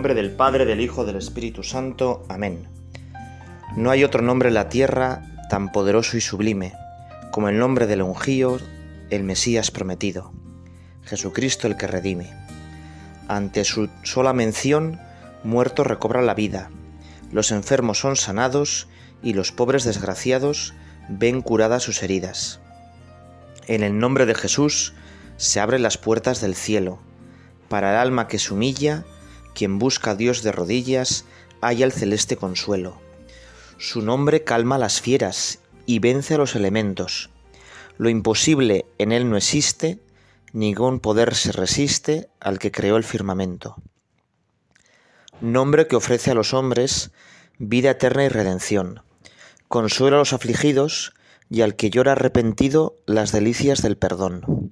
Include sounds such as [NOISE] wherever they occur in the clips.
nombre del Padre, del Hijo, del Espíritu Santo. Amén. No hay otro nombre en la tierra tan poderoso y sublime como el nombre del ungío, el Mesías prometido, Jesucristo el que redime. Ante su sola mención, muertos recobran la vida, los enfermos son sanados y los pobres desgraciados ven curadas sus heridas. En el nombre de Jesús se abren las puertas del cielo. Para el alma que se humilla, quien busca a Dios de rodillas, halla el celeste consuelo. Su nombre calma las fieras y vence a los elementos. Lo imposible en él no existe, ningún poder se resiste al que creó el firmamento. Nombre que ofrece a los hombres vida eterna y redención. Consuela a los afligidos y al que llora arrepentido las delicias del perdón.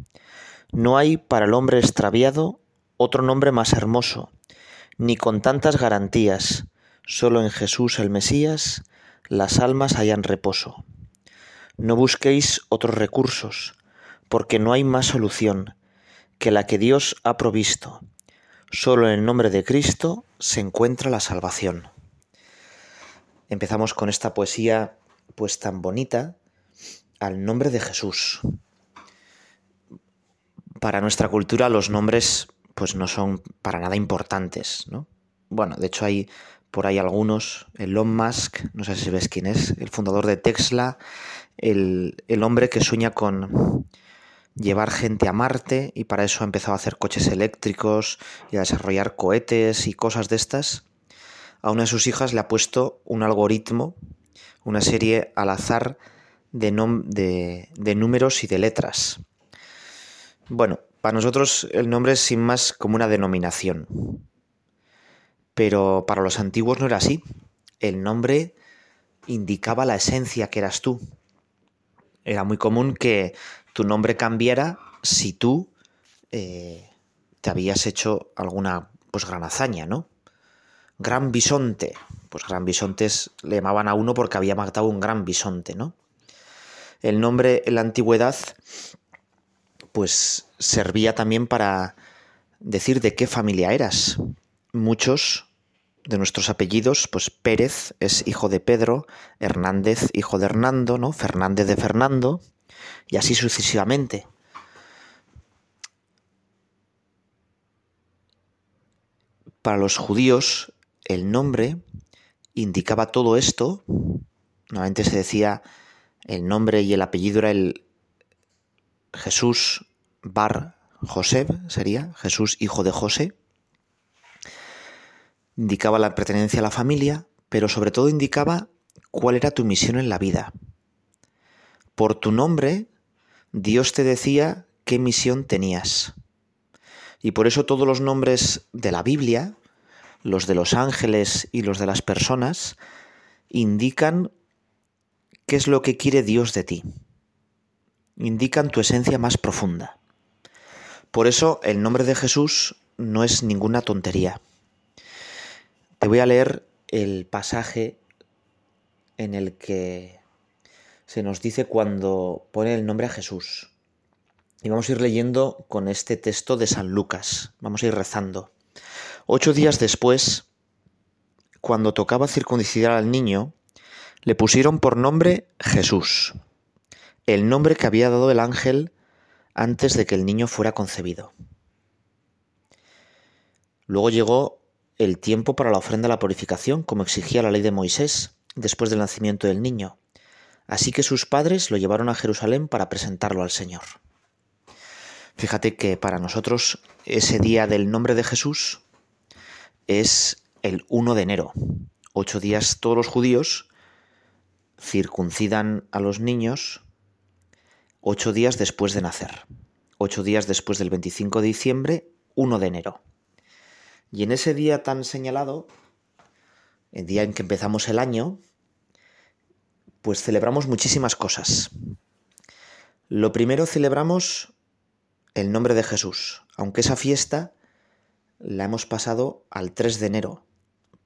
No hay para el hombre extraviado otro nombre más hermoso, ni con tantas garantías, solo en Jesús el Mesías las almas hallan reposo. No busquéis otros recursos, porque no hay más solución que la que Dios ha provisto. Solo en el nombre de Cristo se encuentra la salvación. Empezamos con esta poesía pues tan bonita al nombre de Jesús. Para nuestra cultura los nombres pues no son para nada importantes, ¿no? Bueno, de hecho hay por ahí algunos, Elon Musk, no sé si ves quién es, el fundador de Tesla, el, el hombre que sueña con llevar gente a Marte y para eso ha empezado a hacer coches eléctricos y a desarrollar cohetes y cosas de estas. A una de sus hijas le ha puesto un algoritmo, una serie al azar de, de, números y de letras. Bueno, para nosotros el nombre es sin más como una denominación. Pero para los antiguos no era así. El nombre indicaba la esencia que eras tú. Era muy común que tu nombre cambiara si tú eh, te habías hecho alguna pues gran hazaña, ¿no? Gran bisonte. Pues gran bisontes le llamaban a uno porque había matado un gran bisonte, ¿no? El nombre en la antigüedad pues servía también para decir de qué familia eras. Muchos de nuestros apellidos, pues Pérez es hijo de Pedro, Hernández hijo de Hernando, ¿no? Fernández de Fernando, y así sucesivamente. Para los judíos, el nombre indicaba todo esto. Normalmente se decía el nombre y el apellido era el Jesús Bar José, sería Jesús hijo de José. Indicaba la pertenencia a la familia, pero sobre todo indicaba cuál era tu misión en la vida. Por tu nombre, Dios te decía qué misión tenías. Y por eso todos los nombres de la Biblia, los de los ángeles y los de las personas, indican qué es lo que quiere Dios de ti. Indican tu esencia más profunda. Por eso el nombre de Jesús no es ninguna tontería. Te voy a leer el pasaje en el que se nos dice cuando pone el nombre a Jesús. Y vamos a ir leyendo con este texto de San Lucas. Vamos a ir rezando. Ocho días después, cuando tocaba circuncidar al niño, le pusieron por nombre Jesús, el nombre que había dado el ángel antes de que el niño fuera concebido. Luego llegó el tiempo para la ofrenda a la purificación, como exigía la ley de Moisés, después del nacimiento del niño. Así que sus padres lo llevaron a Jerusalén para presentarlo al Señor. Fíjate que para nosotros ese día del nombre de Jesús es el 1 de enero. Ocho días todos los judíos circuncidan a los niños ocho días después de nacer, ocho días después del 25 de diciembre, 1 de enero. Y en ese día tan señalado, el día en que empezamos el año, pues celebramos muchísimas cosas. Lo primero celebramos el nombre de Jesús, aunque esa fiesta la hemos pasado al 3 de enero,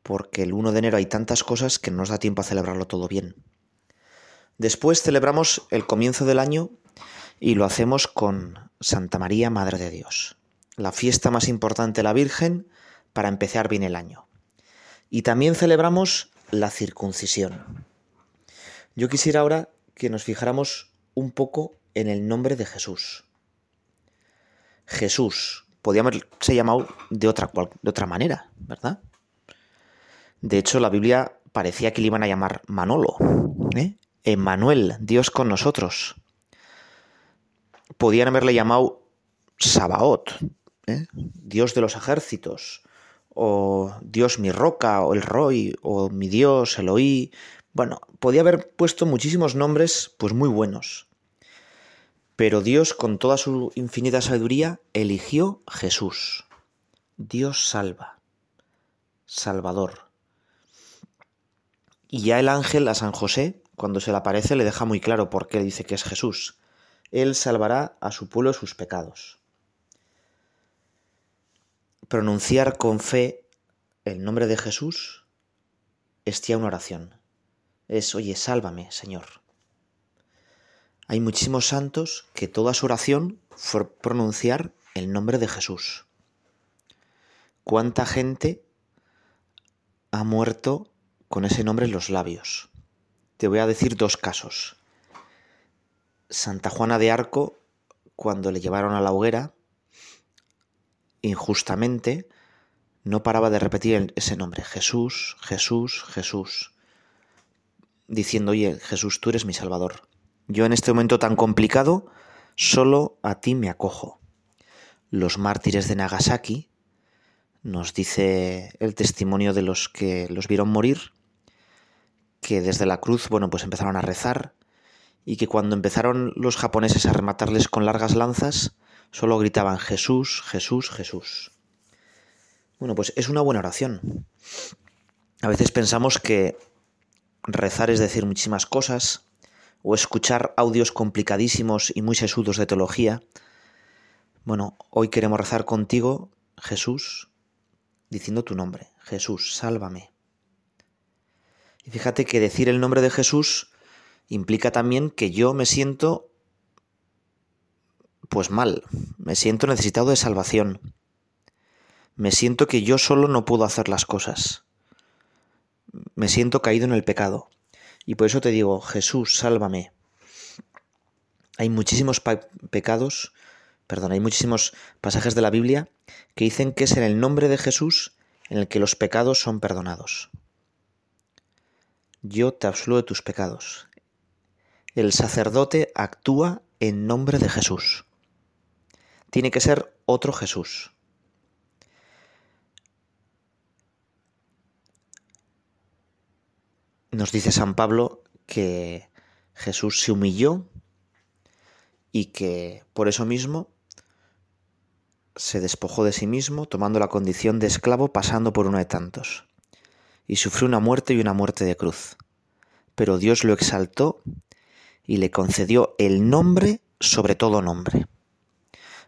porque el 1 de enero hay tantas cosas que no nos da tiempo a celebrarlo todo bien. Después celebramos el comienzo del año y lo hacemos con Santa María, Madre de Dios, la fiesta más importante de la Virgen para empezar bien el año. Y también celebramos la circuncisión. Yo quisiera ahora que nos fijáramos un poco en el nombre de Jesús. Jesús, podía haberse llamado de otra, manera, ¿verdad? De hecho, la Biblia parecía que le iban a llamar Manolo, ¿eh? Emmanuel, Dios con nosotros. Podían haberle llamado Sabaot, ¿eh? Dios de los ejércitos, o Dios mi roca, o el Roy, o mi Dios, Eloí. Bueno, podía haber puesto muchísimos nombres, pues muy buenos. Pero Dios, con toda su infinita sabiduría, eligió Jesús. Dios salva. Salvador. Y ya el ángel a San José, cuando se le aparece, le deja muy claro por qué dice que es Jesús. Él salvará a su pueblo sus pecados. Pronunciar con fe el nombre de Jesús es ya una oración. Es, oye, sálvame, Señor. Hay muchísimos santos que toda su oración fue pronunciar el nombre de Jesús. ¿Cuánta gente ha muerto con ese nombre en los labios? Te voy a decir dos casos. Santa Juana de Arco, cuando le llevaron a la hoguera, injustamente, no paraba de repetir ese nombre, Jesús, Jesús, Jesús, diciendo, oye, Jesús, tú eres mi Salvador. Yo en este momento tan complicado, solo a ti me acojo. Los mártires de Nagasaki, nos dice el testimonio de los que los vieron morir, que desde la cruz, bueno, pues empezaron a rezar y que cuando empezaron los japoneses a rematarles con largas lanzas, solo gritaban Jesús, Jesús, Jesús. Bueno, pues es una buena oración. A veces pensamos que rezar es decir muchísimas cosas, o escuchar audios complicadísimos y muy sesudos de teología. Bueno, hoy queremos rezar contigo, Jesús, diciendo tu nombre. Jesús, sálvame. Y fíjate que decir el nombre de Jesús implica también que yo me siento pues mal, me siento necesitado de salvación. Me siento que yo solo no puedo hacer las cosas. Me siento caído en el pecado. Y por eso te digo, Jesús, sálvame. Hay muchísimos pecados, perdón, hay muchísimos pasajes de la Biblia que dicen que es en el nombre de Jesús en el que los pecados son perdonados. Yo te absuelvo de tus pecados. El sacerdote actúa en nombre de Jesús. Tiene que ser otro Jesús. nos dice San Pablo que Jesús se humilló y que por eso mismo se despojó de sí mismo, tomando la condición de esclavo, pasando por uno de tantos, y sufrió una muerte y una muerte de cruz. Pero Dios lo exaltó y le concedió el nombre sobre todo nombre.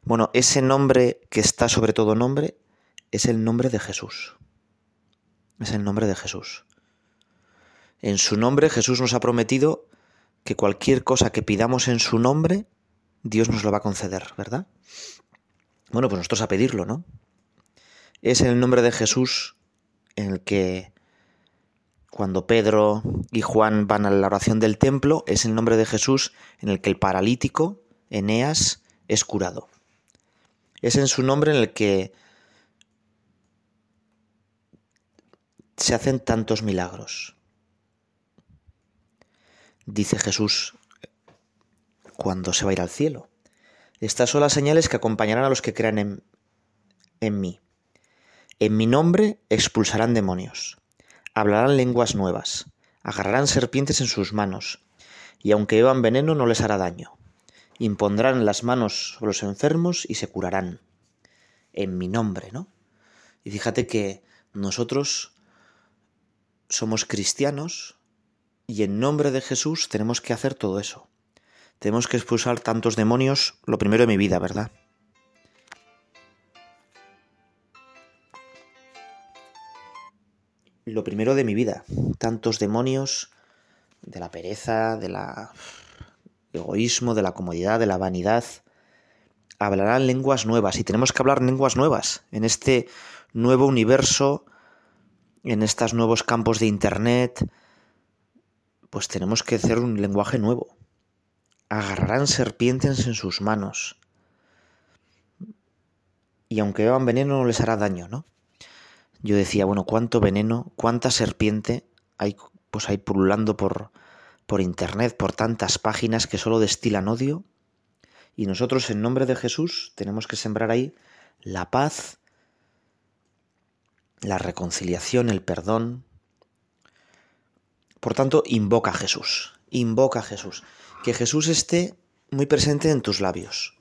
Bueno, ese nombre que está sobre todo nombre es el nombre de Jesús. Es el nombre de Jesús. En su nombre Jesús nos ha prometido que cualquier cosa que pidamos en su nombre, Dios nos lo va a conceder, ¿verdad? Bueno, pues nosotros a pedirlo, ¿no? Es en el nombre de Jesús en el que cuando Pedro y Juan van a la oración del templo, es el nombre de Jesús en el que el paralítico, Eneas, es curado. Es en su nombre en el que se hacen tantos milagros dice Jesús cuando se va a ir al cielo. Estas son las señales que acompañarán a los que crean en, en mí. En mi nombre expulsarán demonios, hablarán lenguas nuevas, agarrarán serpientes en sus manos, y aunque beban veneno no les hará daño. Impondrán las manos sobre los enfermos y se curarán. En mi nombre, ¿no? Y fíjate que nosotros somos cristianos, y en nombre de Jesús tenemos que hacer todo eso. Tenemos que expulsar tantos demonios, lo primero de mi vida, ¿verdad? Lo primero de mi vida, tantos demonios de la pereza, de la egoísmo, de la comodidad, de la vanidad. Hablarán lenguas nuevas y tenemos que hablar lenguas nuevas en este nuevo universo, en estos nuevos campos de Internet, pues tenemos que hacer un lenguaje nuevo. Agarrarán serpientes en sus manos. Y aunque beban veneno no les hará daño, ¿no? Yo decía, bueno, cuánto veneno, cuánta serpiente hay pues ahí pululando por, por internet, por tantas páginas que solo destilan odio. Y nosotros en nombre de Jesús tenemos que sembrar ahí la paz, la reconciliación, el perdón. Por tanto, invoca a Jesús, invoca a Jesús. Que Jesús esté muy presente en tus labios.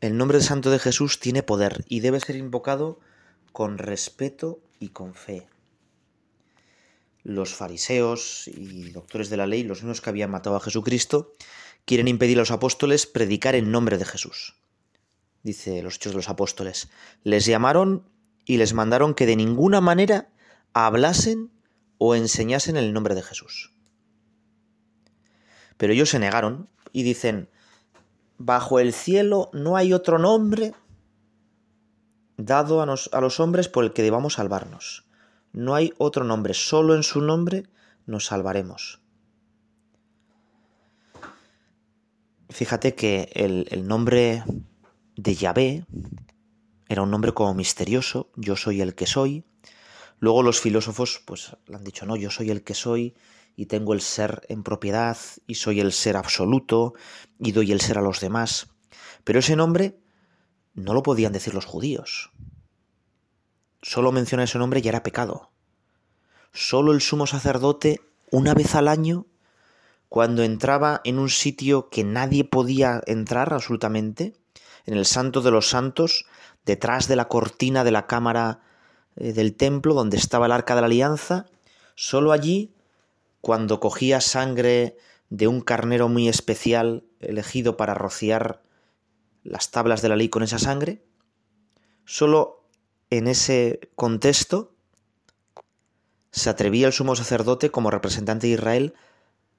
El nombre santo de Jesús tiene poder y debe ser invocado con respeto y con fe. Los fariseos y doctores de la ley, los mismos que habían matado a Jesucristo, quieren impedir a los apóstoles predicar en nombre de Jesús. Dice los hechos de los apóstoles. Les llamaron y les mandaron que de ninguna manera hablasen o enseñasen el nombre de Jesús. Pero ellos se negaron y dicen, bajo el cielo no hay otro nombre dado a, a, los hombres por el que debamos salvarnos. No hay otro nombre, solo en su nombre nos salvaremos. Fíjate que el, el nombre de Yahvé era un nombre como misterioso, yo soy el que soy. Luego los filósofos pues le han dicho, no, yo soy el que soy y tengo el ser en propiedad y soy el ser absoluto y doy el ser a los demás. Pero ese nombre no lo podían decir los judíos. Solo mencionar ese nombre ya era pecado. Solo el sumo sacerdote, una vez al año, cuando entraba en un sitio que nadie podía entrar absolutamente, en el santo de los santos, detrás de la cortina de la cámara eh, del templo donde estaba el arca de la alianza, solo allí, cuando cogía sangre de un carnero muy especial elegido para rociar las tablas de la ley con esa sangre, solo en ese contexto se atrevía el sumo sacerdote como representante de Israel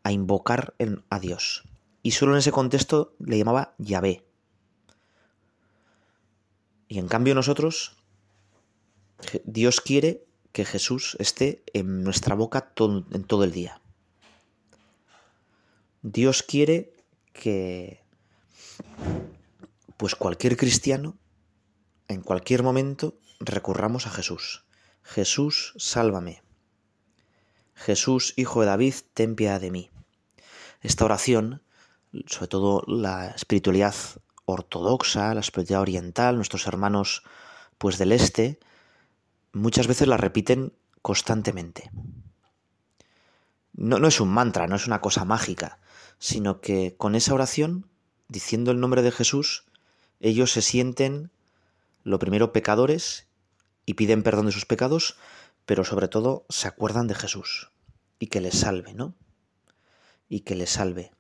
a invocar a Dios. Y solo en ese contexto le llamaba Yahvé. Y en cambio nosotros, Dios quiere que Jesús esté en nuestra boca todo, en todo el día. Dios quiere que pues cualquier cristiano, en cualquier momento, recurramos a Jesús. Jesús, sálvame. Jesús, hijo de David, ten piedad de mí. Esta oración, sobre todo la espiritualidad ortodoxa, la espiritualidad oriental, nuestros hermanos pues del este, muchas veces la repiten constantemente. No, no es un mantra, no es una cosa mágica, sino que con esa oración, diciendo el nombre de Jesús, ellos se sienten, lo primero, pecadores y piden perdón de sus pecados, pero sobre todo se acuerdan de Jesús y que les salve, ¿no? Y que les salve.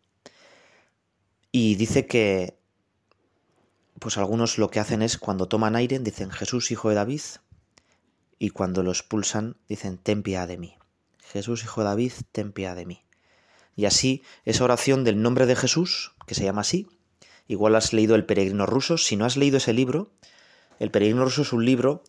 Y dice que, pues algunos lo que hacen es cuando toman aire, dicen Jesús, hijo de David, y cuando lo expulsan, dicen ten piedad de mí. Jesús, hijo de David, ten piedad de mí. Y así, esa oración del nombre de Jesús, que se llama así, Igual has leído El peregrino ruso. Si no has leído ese libro, El peregrino ruso es un libro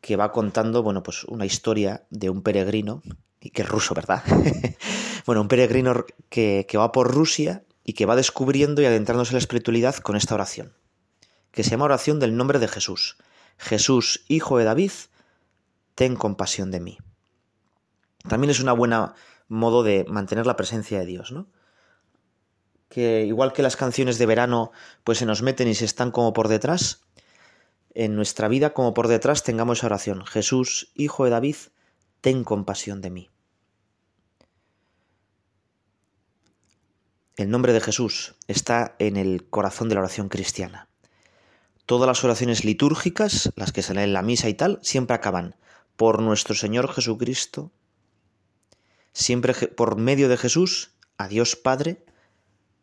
que va contando, bueno, pues una historia de un peregrino, y que es ruso, ¿verdad? [LAUGHS] bueno, un peregrino que, que va por Rusia y que va descubriendo y adentrándose en la espiritualidad con esta oración, que se llama oración del nombre de Jesús. Jesús, hijo de David, ten compasión de mí. También es una buena modo de mantener la presencia de Dios, ¿no? Que igual que las canciones de verano pues se nos meten y se están como por detrás, en nuestra vida como por detrás tengamos oración. Jesús, Hijo de David, ten compasión de mí. El nombre de Jesús está en el corazón de la oración cristiana. Todas las oraciones litúrgicas, las que se leen en la misa y tal, siempre acaban por nuestro Señor Jesucristo, siempre por medio de Jesús, a Dios Padre,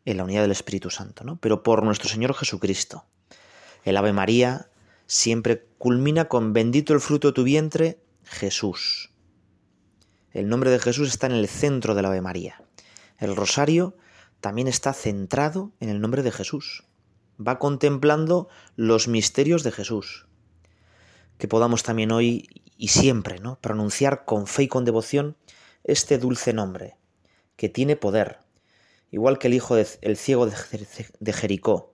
en la unidad del Espíritu Santo, ¿no? Pero por nuestro Señor Jesucristo. El Ave María siempre culmina con bendito el fruto de tu vientre, Jesús. El nombre de Jesús está en el centro del Ave María. El rosario también está centrado en el nombre de Jesús. Va contemplando los misterios de Jesús. que podamos también hoy y siempre, ¿no? Pronunciar con fe y con devoción este dulce nombre, que tiene poder, igual que el hijo del ciego de Jericó,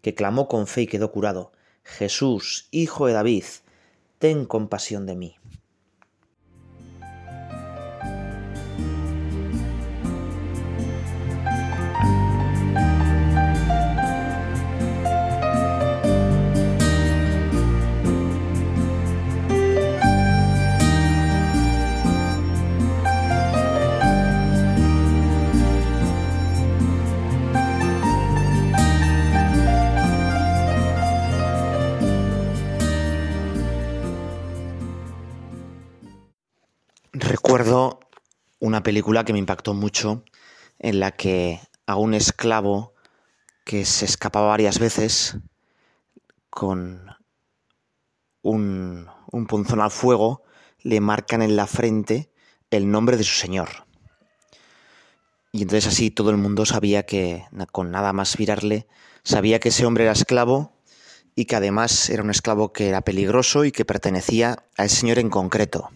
que clamó con fe y quedó curado, Jesús, hijo de David, ten compasión de mí. Recuerdo una película que me impactó mucho en la que a un esclavo que se escapaba varias veces con un, un punzón al fuego le marcan en la frente el nombre de su señor. Y entonces así todo el mundo sabía que con nada más mirarle, sabía que ese hombre era esclavo y que además era un esclavo que era peligroso y que pertenecía a ese señor en concreto.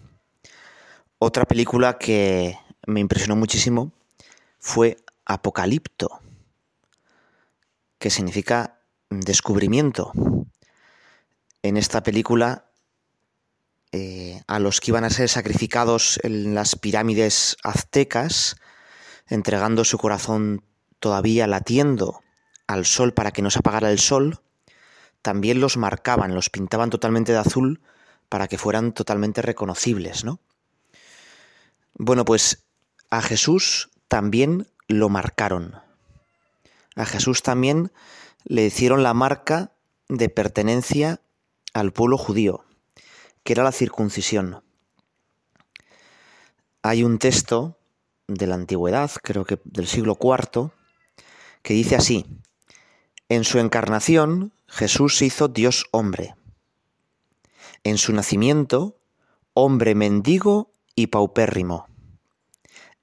Otra película que me impresionó muchísimo fue Apocalipto, que significa descubrimiento. En esta película, eh, a los que iban a ser sacrificados en las pirámides aztecas, entregando su corazón todavía latiendo al sol para que no se apagara el sol, también los marcaban, los pintaban totalmente de azul para que fueran totalmente reconocibles, ¿no? Bueno, pues a Jesús también lo marcaron. A Jesús también le hicieron la marca de pertenencia al pueblo judío, que era la circuncisión. Hay un texto de la antigüedad, creo que del siglo IV, que dice así, en su encarnación Jesús hizo Dios hombre. En su nacimiento, hombre mendigo y paupérrimo.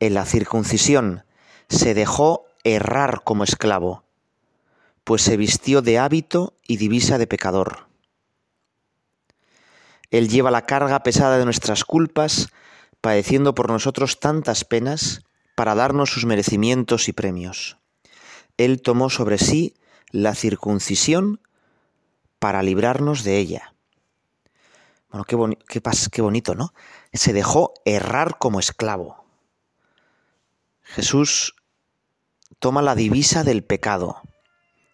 En la circuncisión se dejó errar como esclavo, pues se vistió de hábito y divisa de pecador. Él lleva la carga pesada de nuestras culpas, padeciendo por nosotros tantas penas para darnos sus merecimientos y premios. Él tomó sobre sí la circuncisión para librarnos de ella. Bueno, qué, qué, bonito, ¿no? Se dejó errar como esclavo. Jesús toma la divisa del pecado,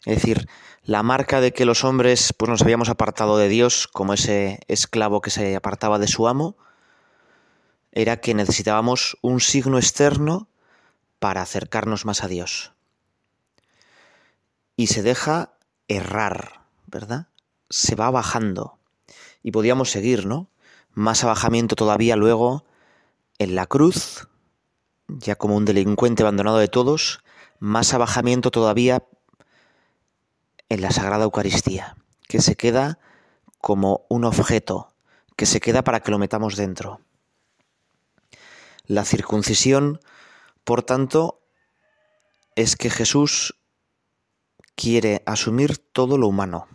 es decir, la marca de que los hombres pues nos habíamos apartado de Dios como ese esclavo que se apartaba de su amo, era que necesitábamos un signo externo para acercarnos más a Dios. Y se deja errar, ¿verdad? Se va bajando. Y podíamos seguir, ¿no? Más abajamiento todavía luego en la cruz, ya como un delincuente abandonado de todos, más abajamiento todavía en la Sagrada Eucaristía, que se queda como un objeto, que se queda para que lo metamos dentro. La circuncisión, por tanto, es que Jesús quiere asumir todo lo humano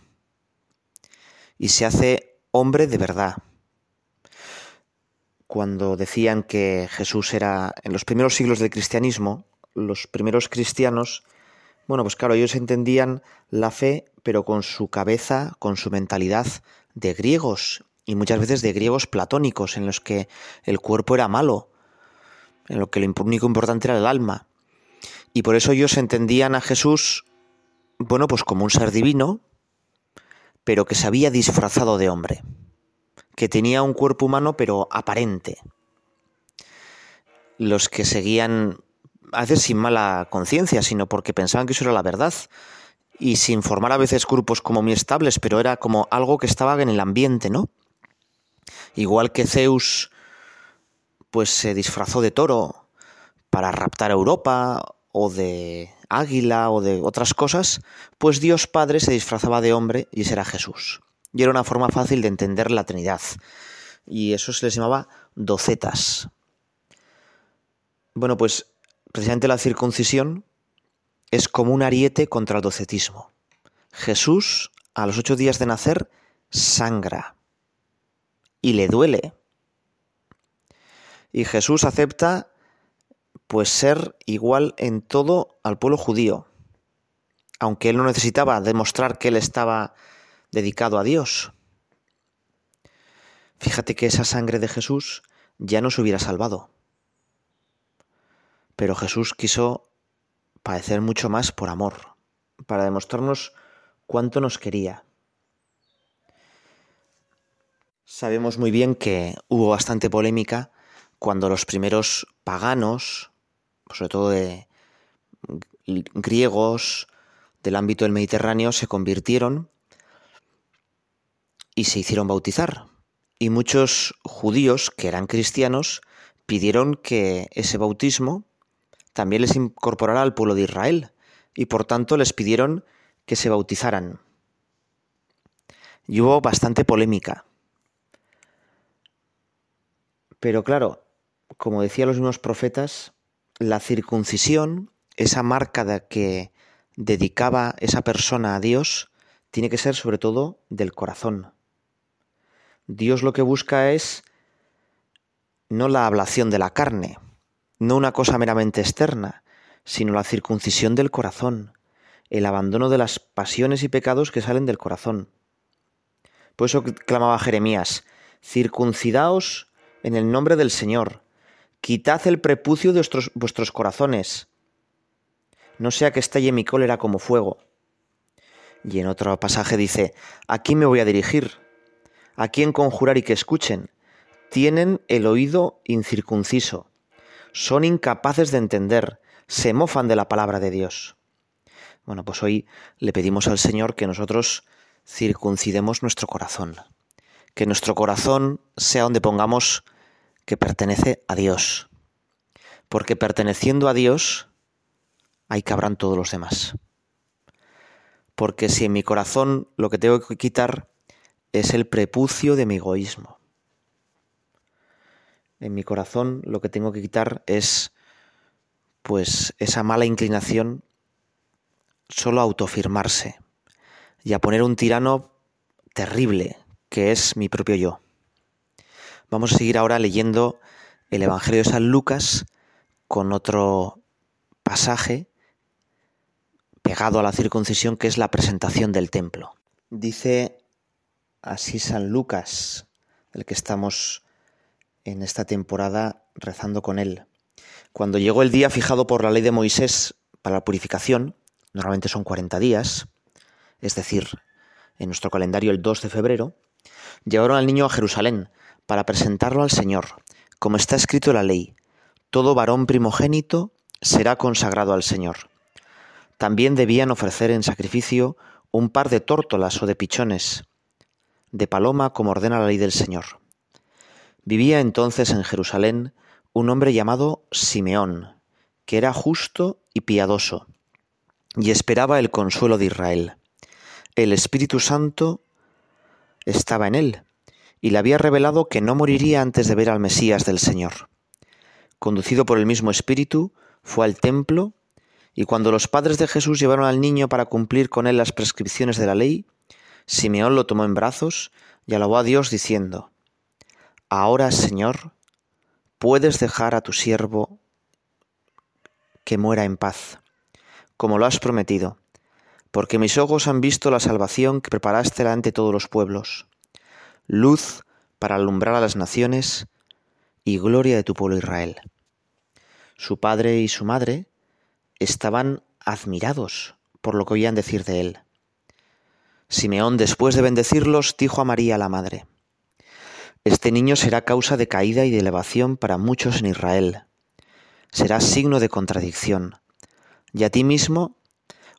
y se hace hombre de verdad, cuando decían que Jesús era, en los primeros siglos del cristianismo, los primeros cristianos, bueno, pues claro, ellos entendían la fe, pero con su cabeza, con su mentalidad de griegos, y muchas veces de griegos platónicos, en los que el cuerpo era malo, en lo que lo único importante era el alma. Y por eso ellos entendían a Jesús, bueno, pues como un ser divino, pero que se había disfrazado de hombre que tenía un cuerpo humano pero aparente. Los que seguían, a veces sin mala conciencia, sino porque pensaban que eso era la verdad, y sin formar a veces grupos como muy estables, pero era como algo que estaba en el ambiente, ¿no? Igual que Zeus, pues se disfrazó de toro para raptar a Europa, o de águila, o de otras cosas, pues Dios Padre se disfrazaba de hombre y ese era Jesús y era una forma fácil de entender la Trinidad. Y eso se les llamaba docetas. Bueno, pues precisamente la circuncisión es como un ariete contra el docetismo. Jesús, a los ocho días de nacer, sangra. y le duele. Y Jesús acepta pues ser igual en todo al pueblo judío, aunque él no necesitaba demostrar que él estaba dedicado a Dios. Fíjate que esa sangre de Jesús ya nos hubiera salvado. Pero Jesús quiso padecer mucho más por amor, para demostrarnos cuánto nos quería. Sabemos muy bien que hubo bastante polémica cuando los primeros paganos, sobre todo de griegos del ámbito del Mediterráneo, se convirtieron y se hicieron bautizar. Y muchos judíos que eran cristianos pidieron que ese bautismo también les incorporara al pueblo de Israel y por tanto les pidieron que se bautizaran. Y hubo bastante polémica. Pero claro, como decían los mismos profetas, la circuncisión, esa marca de que dedicaba esa persona a Dios, tiene que ser sobre todo del corazón. Dios lo que busca es no la ablación de la carne, no una cosa meramente externa, sino la circuncisión del corazón, el abandono de las pasiones y pecados que salen del corazón. Por eso clamaba Jeremías, circuncidaos en el nombre del Señor, quitad el prepucio de vuestros, vuestros corazones, no sea que estalle mi cólera como fuego. Y en otro pasaje dice, ¿a quién me voy a dirigir? ¿A quién conjurar y que escuchen? Tienen el oído incircunciso, son incapaces de entender, se mofan de la palabra de Dios. Bueno, pues hoy le pedimos al Señor que nosotros circuncidemos nuestro corazón, que nuestro corazón sea donde pongamos que pertenece a Dios, porque perteneciendo a Dios, ahí cabrán todos los demás. Porque si en mi corazón lo que tengo que quitar es el prepucio de mi egoísmo. En mi corazón lo que tengo que quitar es pues esa mala inclinación solo a autofirmarse y a poner un tirano terrible que es mi propio yo. Vamos a seguir ahora leyendo el Evangelio de San Lucas con otro pasaje pegado a la circuncisión que es la presentación del templo. Dice así San Lucas, el que estamos en esta temporada rezando con él. Cuando llegó el día fijado por la ley de Moisés para la purificación, normalmente son 40 días, es decir, en nuestro calendario el 2 de febrero, llevaron al niño a Jerusalén para presentarlo al Señor, como está escrito en la ley, todo varón primogénito será consagrado al Señor. También debían ofrecer en sacrificio un par de tórtolas o de pichones, de paloma como ordena la ley del Señor. Vivía entonces en Jerusalén un hombre llamado Simeón, que era justo y piadoso, y esperaba el consuelo de Israel. El Espíritu Santo estaba en él, y le había revelado que no moriría antes de ver al Mesías del Señor. Conducido por el mismo Espíritu, fue al templo, y cuando los padres de Jesús llevaron al niño para cumplir con él las prescripciones de la ley, Simeón lo tomó en brazos y alabó a Dios diciendo, Ahora, Señor, puedes dejar a tu siervo que muera en paz, como lo has prometido, porque mis ojos han visto la salvación que preparaste ante todos los pueblos, luz para alumbrar a las naciones y gloria de tu pueblo Israel. Su padre y su madre estaban admirados por lo que oían decir de él. Simeón, después de bendecirlos, dijo a María la Madre, Este niño será causa de caída y de elevación para muchos en Israel. Será signo de contradicción, y a ti mismo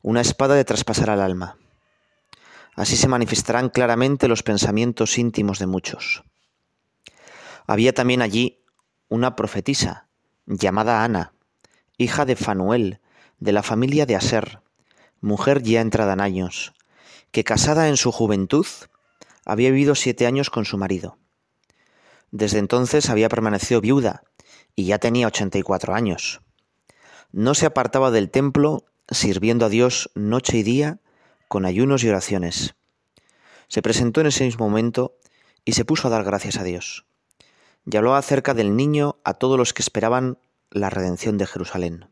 una espada de traspasar al alma. Así se manifestarán claramente los pensamientos íntimos de muchos. Había también allí una profetisa, llamada Ana, hija de Fanuel, de la familia de Aser, mujer ya entrada en años, que casada en su juventud había vivido siete años con su marido. Desde entonces había permanecido viuda y ya tenía ochenta y cuatro años. No se apartaba del templo sirviendo a Dios noche y día con ayunos y oraciones. Se presentó en ese mismo momento y se puso a dar gracias a Dios. Y habló acerca del niño a todos los que esperaban la redención de Jerusalén.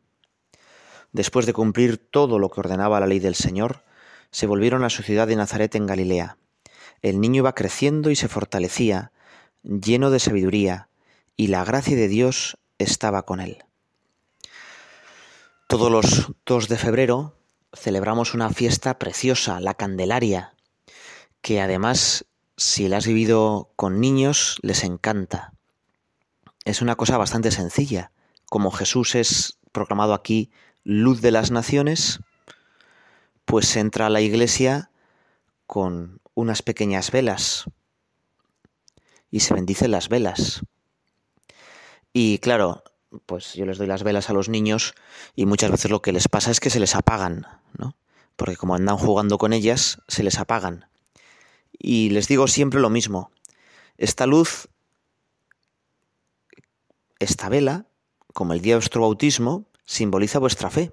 Después de cumplir todo lo que ordenaba la ley del Señor, se volvieron a su ciudad de Nazaret en Galilea. El niño iba creciendo y se fortalecía, lleno de sabiduría, y la gracia de Dios estaba con él. Todos los 2 de febrero celebramos una fiesta preciosa, la Candelaria, que además, si la has vivido con niños, les encanta. Es una cosa bastante sencilla. Como Jesús es proclamado aquí luz de las naciones, pues entra a la iglesia con unas pequeñas velas y se bendicen las velas. Y claro, pues yo les doy las velas a los niños y muchas veces lo que les pasa es que se les apagan, ¿no? Porque como andan jugando con ellas, se les apagan. Y les digo siempre lo mismo. Esta luz, esta vela, como el día de vuestro bautismo, simboliza vuestra fe.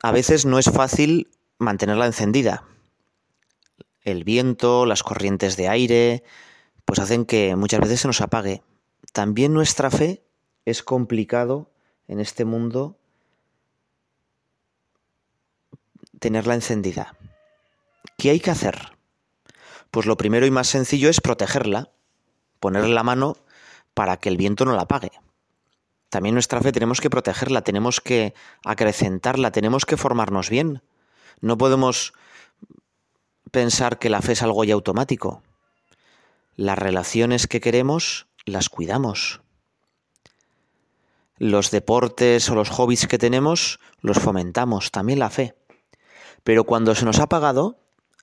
A veces no es fácil mantenerla encendida. El viento, las corrientes de aire, pues hacen que muchas veces se nos apague. También nuestra fe es complicado en este mundo tenerla encendida. ¿Qué hay que hacer? Pues lo primero y más sencillo es protegerla, ponerle la mano para que el viento no la apague. También nuestra fe tenemos que protegerla, tenemos que acrecentarla, tenemos que formarnos bien. No podemos pensar que la fe es algo ya automático. Las relaciones que queremos las cuidamos los deportes o los hobbies que tenemos los fomentamos, también la fe. Pero cuando se nos ha apagado,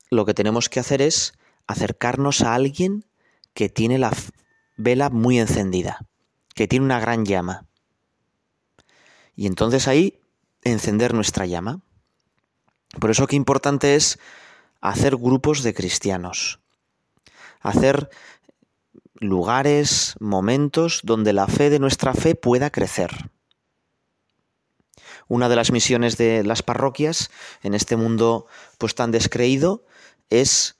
lo que tenemos que hacer es acercarnos a alguien que tiene la vela muy encendida, que tiene una gran llama. Y entonces ahí encender nuestra llama. Por eso qué importante es hacer grupos de cristianos, hacer lugares, momentos donde la fe de nuestra fe pueda crecer. Una de las misiones de las parroquias en este mundo pues tan descreído es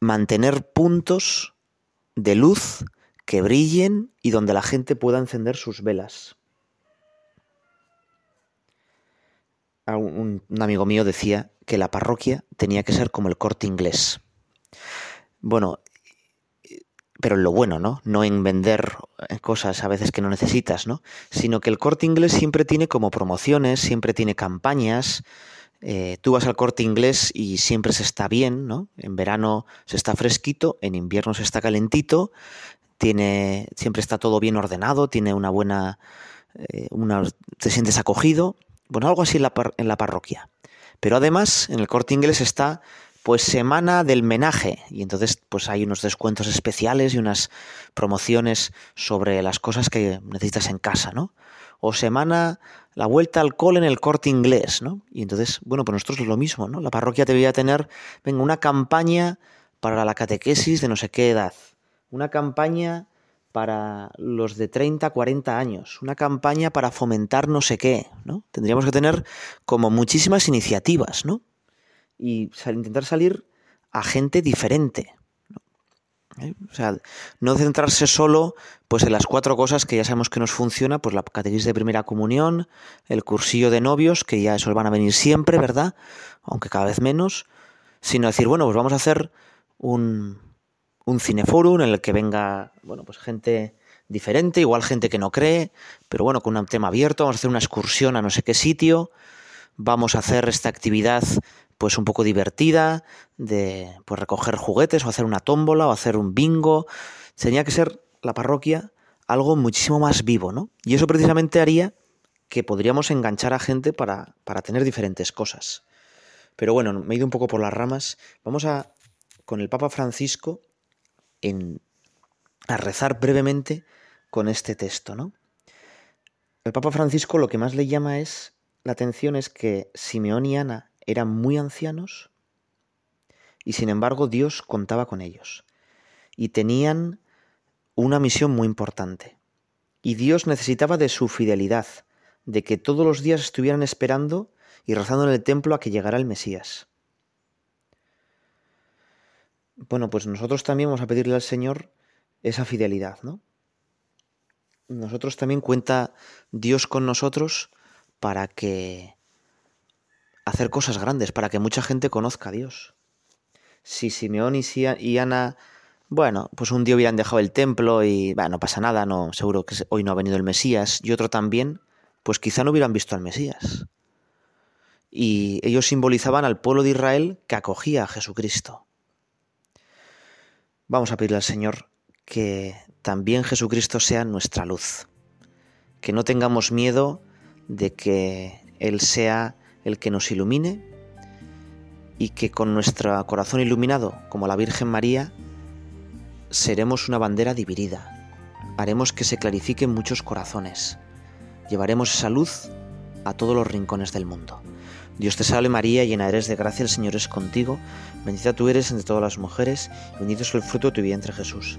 mantener puntos de luz que brillen y donde la gente pueda encender sus velas. Un, un, amigo mío decía que la parroquia tenía que ser como el corte inglés. Bueno, pero en lo bueno, ¿no? No en vender eh, cosas a veces que no necesitas, ¿no? Sino que el corte inglés siempre tiene como promociones, siempre tiene campañas. Eh, tú vas al corte inglés y siempre se está bien, ¿no? En verano se está fresquito, en invierno se está calentito, tiene, siempre está todo bien ordenado, tiene una buena, eh, una, te sientes acogido. Bueno, algo así en la, en la parroquia. Pero además, en el corte inglés está pues semana del menaje y entonces pues hay unos descuentos especiales y unas promociones sobre las cosas que necesitas en casa, ¿no? O semana la vuelta al cole en el corte inglés, ¿no? Y entonces, bueno, pues nosotros es lo mismo, ¿no? La parroquia debería tener, venga, una campaña para la catequesis de no sé qué edad, una campaña para los de 30, 40 años, una campaña para fomentar no sé qué, ¿no? Tendríamos que tener como muchísimas iniciativas, ¿no? Y intentar salir a gente diferente. ¿Eh? O sea, no centrarse solo pues en las cuatro cosas que ya sabemos que nos funciona, pues la catequesis de primera comunión, el cursillo de novios, que ya esos van a venir siempre, ¿verdad? Aunque cada vez menos, sino decir, bueno, pues vamos a hacer un, un cineforum en el que venga, bueno, pues gente diferente, igual gente que no cree, pero bueno, con un tema abierto, vamos a hacer una excursión a no sé qué sitio, vamos a hacer esta actividad pues un poco divertida, de pues recoger juguetes o hacer una tómbola o hacer un bingo. Tenía que ser la parroquia algo muchísimo más vivo, ¿no? Y eso precisamente haría que podríamos enganchar a gente para, para tener diferentes cosas. Pero bueno, me he ido un poco por las ramas. Vamos a, con el Papa Francisco, en, a rezar brevemente con este texto, ¿no? El Papa Francisco lo que más le llama es la atención es que Simeón y Ana eran muy ancianos y sin embargo Dios contaba con ellos y tenían una misión muy importante. Y Dios necesitaba de su fidelidad, de que todos los días estuvieran esperando y rezando en el templo a que llegara el Mesías. bueno, pues nosotros también vamos a pedirle al Señor esa fidelidad, ¿no? Nosotros también cuenta Dios con nosotros para que hacer cosas grandes, para que mucha gente conozca a Dios. Si Simeón y Ana, bueno, pues un día hubieran dejado el templo y, no pasa nada, no, seguro que hoy no ha venido el Mesías, y otro también, pues quizá no hubieran visto al Mesías. Y ellos simbolizaban al pueblo de Israel que acogía a Jesucristo. Vamos a pedirle al Señor que también Jesucristo sea nuestra luz, que no tengamos miedo de que Él sea el que nos ilumine y que con nuestro corazón iluminado, como la Virgen María, seremos una bandera dividida. Haremos que se clarifiquen muchos corazones. Llevaremos esa luz a todos los rincones del mundo. Dios te salve María, llena eres de gracia, el Señor es contigo, bendita tú eres entre todas las mujeres, y bendito es el fruto de tu vientre Jesús.